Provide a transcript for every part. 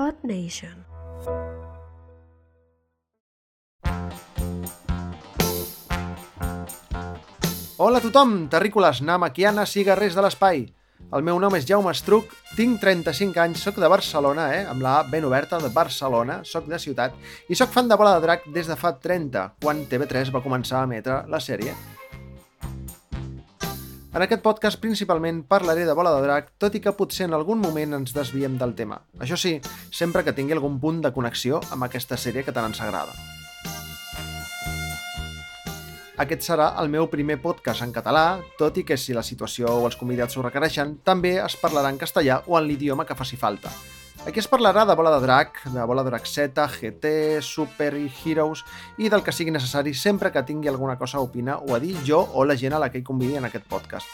Earth Nation. Hola a tothom, terrícoles, namaquianes i guerrers de l'espai. El meu nom és Jaume Estruc, tinc 35 anys, sóc de Barcelona, eh, amb la A ben oberta de Barcelona, sóc de ciutat, i sóc fan de Bola de Drac des de fa 30, quan TV3 va començar a emetre la sèrie. En aquest podcast principalment parlaré de Bola de Drac, tot i que potser en algun moment ens desviem del tema. Això sí, sempre que tingui algun punt de connexió amb aquesta sèrie que tant ens agrada. Aquest serà el meu primer podcast en català, tot i que si la situació o els convidats ho requereixen, també es parlarà en castellà o en l'idioma que faci falta. Aquí es parlarà de Bola de Drac, de Bola de Drac Z, GT, Super Heroes i del que sigui necessari sempre que tingui alguna cosa a opinar o a dir jo o la gent a la que hi convidi en aquest podcast.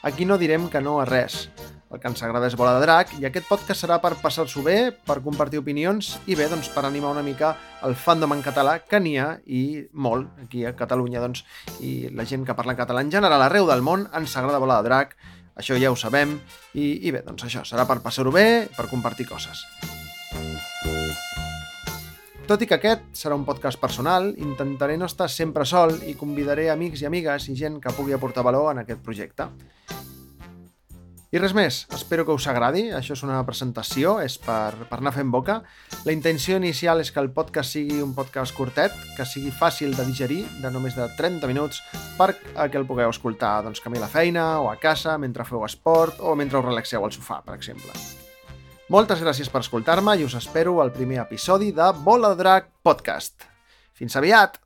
Aquí no direm que no a res. El que ens agrada és Bola de Drac i aquest podcast serà per passar-s'ho bé, per compartir opinions i bé, doncs per animar una mica el fandom en català que n'hi ha i molt aquí a Catalunya doncs, i la gent que parla en català en general arreu del món ens agrada Bola de Drac, això ja ho sabem i, i bé, doncs això serà per passar-ho bé, per compartir coses. Tot i que aquest serà un podcast personal, intentaré no estar sempre sol i convidaré amics i amigues i gent que pugui aportar valor en aquest projecte. I res més, espero que us agradi, això és una presentació, és per, per anar fent boca. La intenció inicial és que el podcast sigui un podcast curtet, que sigui fàcil de digerir, de només de 30 minuts, per que el pugueu escoltar doncs, camí a la feina o a casa, mentre feu esport o mentre us relaxeu al sofà, per exemple. Moltes gràcies per escoltar-me i us espero al primer episodi de Bola Drac Podcast. Fins aviat!